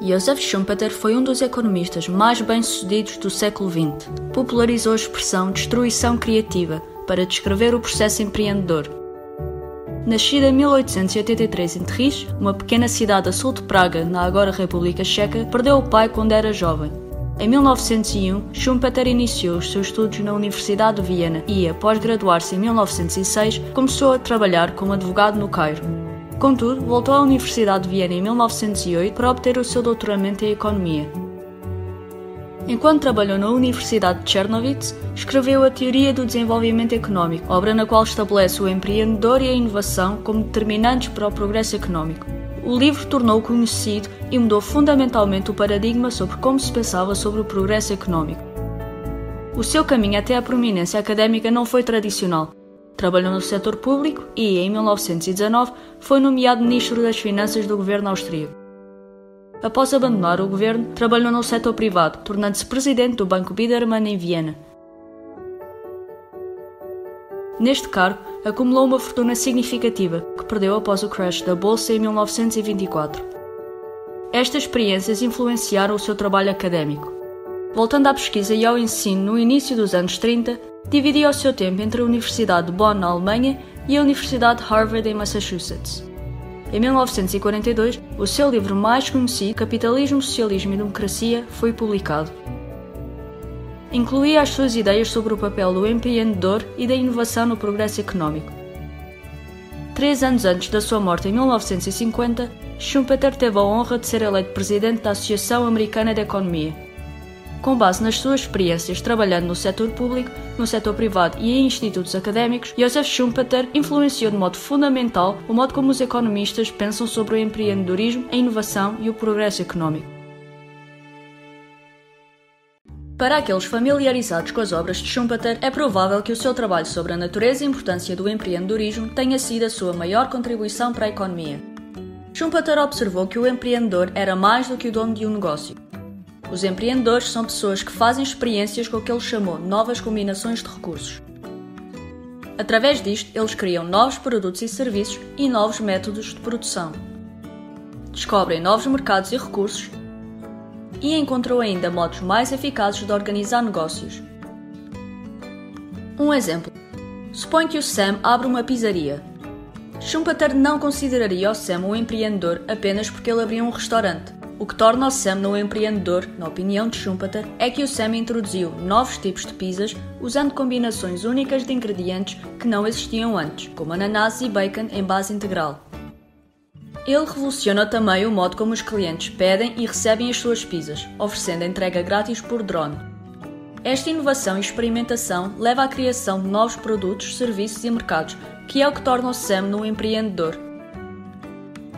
Joseph Schumpeter foi um dos economistas mais bem-sucedidos do século XX. Popularizou a expressão destruição criativa para descrever o processo empreendedor. Nascida em 1883 em Terriche, uma pequena cidade a sul de Praga, na agora República Checa, perdeu o pai quando era jovem. Em 1901, Schumpeter iniciou os seus estudos na Universidade de Viena e, após graduar-se em 1906, começou a trabalhar como advogado no Cairo. Contudo, voltou à Universidade de Viena em 1908 para obter o seu doutoramento em Economia. Enquanto trabalhou na Universidade de Chernovitz, escreveu a Teoria do Desenvolvimento Económico, obra na qual estabelece o empreendedor e a inovação como determinantes para o progresso económico. O livro tornou conhecido e mudou fundamentalmente o paradigma sobre como se pensava sobre o progresso económico. O seu caminho até a prominência académica não foi tradicional. Trabalhou no setor público e, em 1919, foi nomeado Ministro das Finanças do governo austríaco. Após abandonar o governo, trabalhou no setor privado, tornando-se presidente do Banco Biedermann em Viena. Neste cargo, acumulou uma fortuna significativa, que perdeu após o crash da Bolsa em 1924. Estas experiências influenciaram o seu trabalho académico. Voltando à pesquisa e ao ensino no início dos anos 30, dividia o seu tempo entre a Universidade de Bonn, na Alemanha, e a Universidade de Harvard, em Massachusetts. Em 1942, o seu livro mais conhecido, Capitalismo, Socialismo e Democracia, foi publicado. Incluía as suas ideias sobre o papel do empreendedor e da inovação no progresso económico. Três anos antes da sua morte, em 1950, Schumpeter teve a honra de ser eleito presidente da Associação Americana de Economia com base nas suas experiências trabalhando no setor público, no setor privado e em institutos académicos, Joseph Schumpeter influenciou de modo fundamental o modo como os economistas pensam sobre o empreendedorismo, a inovação e o progresso económico. Para aqueles familiarizados com as obras de Schumpeter, é provável que o seu trabalho sobre a natureza e importância do empreendedorismo tenha sido a sua maior contribuição para a economia. Schumpeter observou que o empreendedor era mais do que o dono de um negócio. Os empreendedores são pessoas que fazem experiências com o que ele chamou novas combinações de recursos. Através disto, eles criam novos produtos e serviços e novos métodos de produção. Descobrem novos mercados e recursos e encontram ainda modos mais eficazes de organizar negócios. Um exemplo: supõe que o Sam abre uma pizzaria. Schumpeter não consideraria o Sam um empreendedor apenas porque ele abriu um restaurante. O que torna o Sam um empreendedor, na opinião de Schumpeter, é que o Sam introduziu novos tipos de pizzas usando combinações únicas de ingredientes que não existiam antes, como ananás e bacon em base integral. Ele revoluciona também o modo como os clientes pedem e recebem as suas pizzas, oferecendo entrega grátis por drone. Esta inovação e experimentação leva à criação de novos produtos, serviços e mercados, que é o que torna o Sam um empreendedor,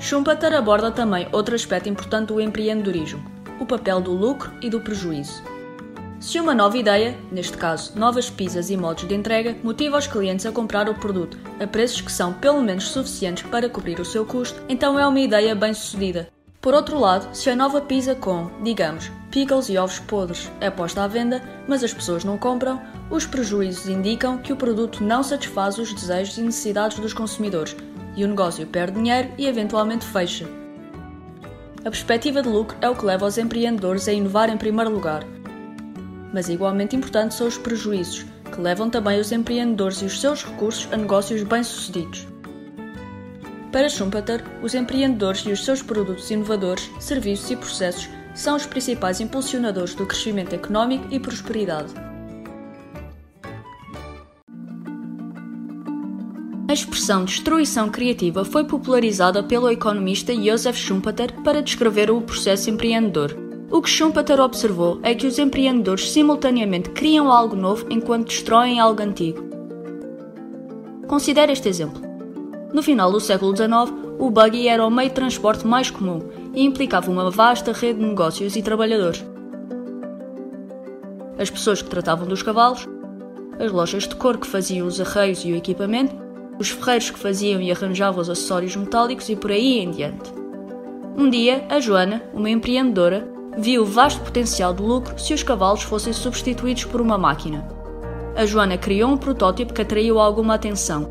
Schumpeter aborda também outro aspecto importante do empreendedorismo, o papel do lucro e do prejuízo. Se uma nova ideia, neste caso novas pizzas e modos de entrega, motiva os clientes a comprar o produto a preços que são pelo menos suficientes para cobrir o seu custo, então é uma ideia bem sucedida. Por outro lado, se a nova pizza com, digamos, pickles e ovos podres é posta à venda, mas as pessoas não compram, os prejuízos indicam que o produto não satisfaz os desejos e necessidades dos consumidores, e o negócio perde dinheiro e eventualmente fecha. A perspectiva de lucro é o que leva os empreendedores a inovar em primeiro lugar. Mas igualmente importantes são os prejuízos, que levam também os empreendedores e os seus recursos a negócios bem-sucedidos. Para Schumpeter, os empreendedores e os seus produtos inovadores, serviços e processos são os principais impulsionadores do crescimento económico e prosperidade. A expressão destruição criativa foi popularizada pelo economista Joseph Schumpeter para descrever o processo empreendedor. O que Schumpeter observou é que os empreendedores simultaneamente criam algo novo enquanto destroem algo antigo. Considere este exemplo. No final do século XIX, o buggy era o meio de transporte mais comum e implicava uma vasta rede de negócios e trabalhadores. As pessoas que tratavam dos cavalos, as lojas de cor que faziam os arreios e o equipamento, os ferreiros que faziam e arranjavam os acessórios metálicos e por aí em diante. Um dia, a Joana, uma empreendedora, viu o vasto potencial de lucro se os cavalos fossem substituídos por uma máquina. A Joana criou um protótipo que atraiu alguma atenção.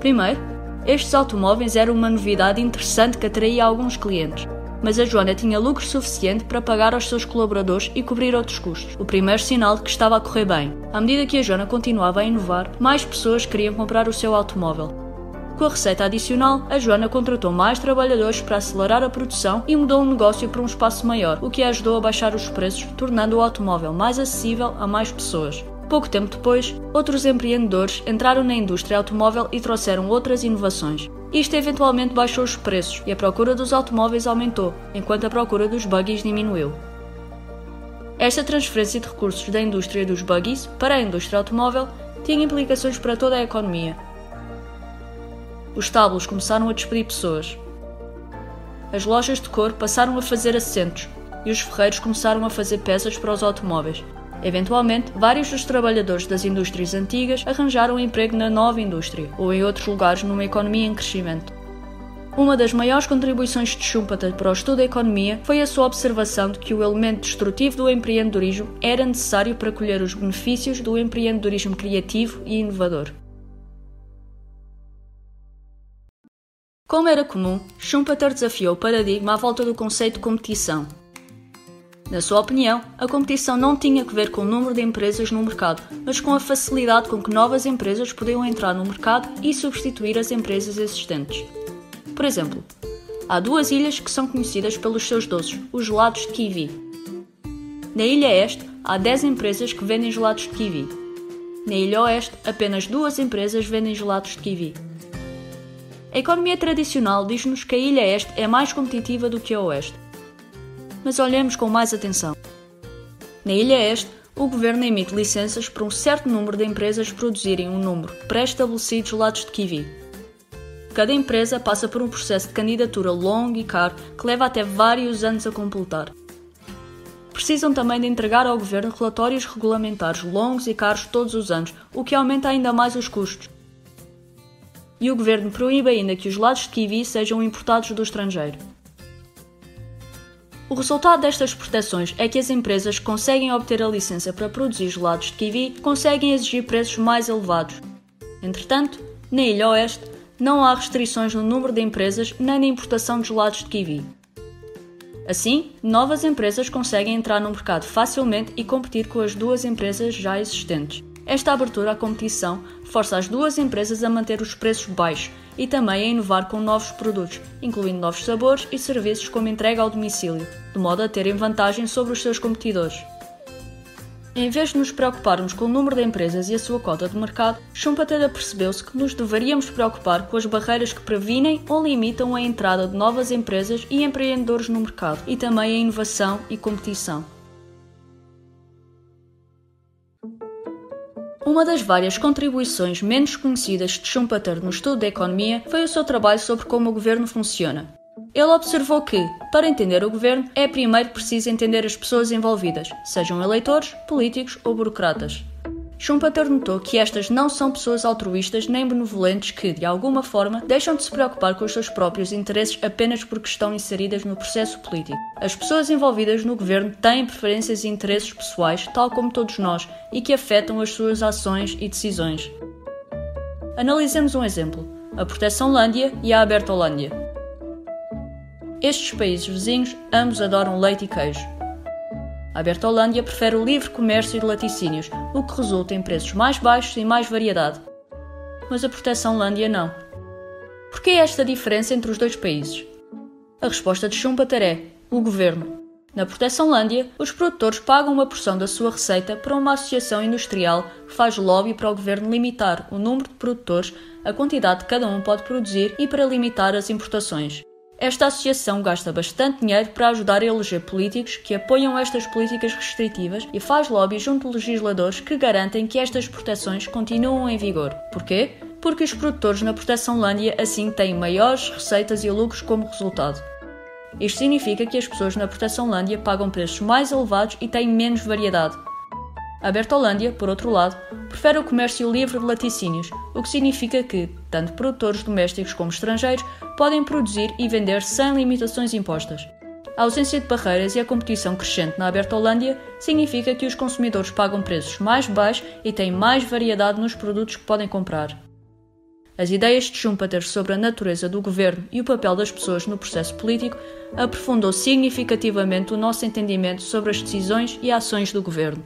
Primeiro, estes automóveis eram uma novidade interessante que atraía alguns clientes. Mas a Joana tinha lucro suficiente para pagar aos seus colaboradores e cobrir outros custos. O primeiro sinal de que estava a correr bem. À medida que a Joana continuava a inovar, mais pessoas queriam comprar o seu automóvel. Com a receita adicional, a Joana contratou mais trabalhadores para acelerar a produção e mudou o negócio para um espaço maior, o que ajudou a baixar os preços, tornando o automóvel mais acessível a mais pessoas. Pouco tempo depois, outros empreendedores entraram na indústria automóvel e trouxeram outras inovações. Isto eventualmente baixou os preços e a procura dos automóveis aumentou, enquanto a procura dos buggies diminuiu. Esta transferência de recursos da indústria dos buggies para a indústria automóvel tinha implicações para toda a economia. Os estábulos começaram a despedir pessoas. As lojas de cor passaram a fazer assentos e os ferreiros começaram a fazer peças para os automóveis, Eventualmente, vários dos trabalhadores das indústrias antigas arranjaram emprego na nova indústria ou em outros lugares numa economia em crescimento. Uma das maiores contribuições de Schumpeter para o estudo da economia foi a sua observação de que o elemento destrutivo do empreendedorismo era necessário para colher os benefícios do empreendedorismo criativo e inovador. Como era comum, Schumpeter desafiou o paradigma à volta do conceito de competição, na sua opinião, a competição não tinha que ver com o número de empresas no mercado, mas com a facilidade com que novas empresas podiam entrar no mercado e substituir as empresas existentes. Por exemplo, há duas ilhas que são conhecidas pelos seus doces, os gelados de kiwi. Na ilha este, há 10 empresas que vendem gelados de kiwi. Na ilha oeste, apenas duas empresas vendem gelados de kiwi. A economia tradicional diz-nos que a ilha este é mais competitiva do que a oeste mas olhemos com mais atenção. Na Ilha Este, o governo emite licenças para um certo número de empresas produzirem um número pré-estabelecido de gelados de kiwi. Cada empresa passa por um processo de candidatura longo e caro que leva até vários anos a completar. Precisam também de entregar ao governo relatórios regulamentares longos e caros todos os anos, o que aumenta ainda mais os custos. E o governo proíbe ainda que os gelados de kiwi sejam importados do estrangeiro. O resultado destas proteções é que as empresas que conseguem obter a licença para produzir gelados de kiwi conseguem exigir preços mais elevados. Entretanto, na Ilha Oeste, não há restrições no número de empresas nem na importação de gelados de kiwi. Assim, novas empresas conseguem entrar no mercado facilmente e competir com as duas empresas já existentes. Esta abertura à competição força as duas empresas a manter os preços baixos e também a inovar com novos produtos, incluindo novos sabores e serviços como entrega ao domicílio, de modo a terem vantagem sobre os seus competidores. Em vez de nos preocuparmos com o número de empresas e a sua cota de mercado, Schumpeter percebeu-se que nos deveríamos preocupar com as barreiras que previnem ou limitam a entrada de novas empresas e empreendedores no mercado, e também a inovação e competição. Uma das várias contribuições menos conhecidas de Schumpeter no estudo da economia foi o seu trabalho sobre como o governo funciona. Ele observou que, para entender o governo, é primeiro preciso entender as pessoas envolvidas, sejam eleitores, políticos ou burocratas. Schumpeter notou que estas não são pessoas altruístas nem benevolentes que, de alguma forma, deixam de se preocupar com os seus próprios interesses apenas porque estão inseridas no processo político. As pessoas envolvidas no governo têm preferências e interesses pessoais, tal como todos nós, e que afetam as suas ações e decisões. Analisemos um exemplo: a Proteção Lândia e a Abertolândia. Estes países vizinhos ambos adoram leite e queijo. A Bertolândia prefere o livre comércio de laticínios, o que resulta em preços mais baixos e mais variedade. Mas a Proteção Lândia não. Por que esta diferença entre os dois países? A resposta de Schumpeter é o governo. Na Proteção Lândia, os produtores pagam uma porção da sua receita para uma associação industrial que faz lobby para o governo limitar o número de produtores, a quantidade que cada um pode produzir e para limitar as importações. Esta associação gasta bastante dinheiro para ajudar a eleger políticos que apoiam estas políticas restritivas e faz lobby junto de legisladores que garantem que estas proteções continuam em vigor. Porquê? Porque os produtores na proteção Lândia assim têm maiores receitas e lucros como resultado. Isto significa que as pessoas na proteção Lândia pagam preços mais elevados e têm menos variedade, a Bertolândia, por outro lado, prefere o comércio livre de laticínios, o que significa que, tanto produtores domésticos como estrangeiros podem produzir e vender sem limitações impostas. A ausência de barreiras e a competição crescente na Bertolândia significa que os consumidores pagam preços mais baixos e têm mais variedade nos produtos que podem comprar. As ideias de Schumpeter sobre a natureza do governo e o papel das pessoas no processo político aprofundou significativamente o nosso entendimento sobre as decisões e ações do governo.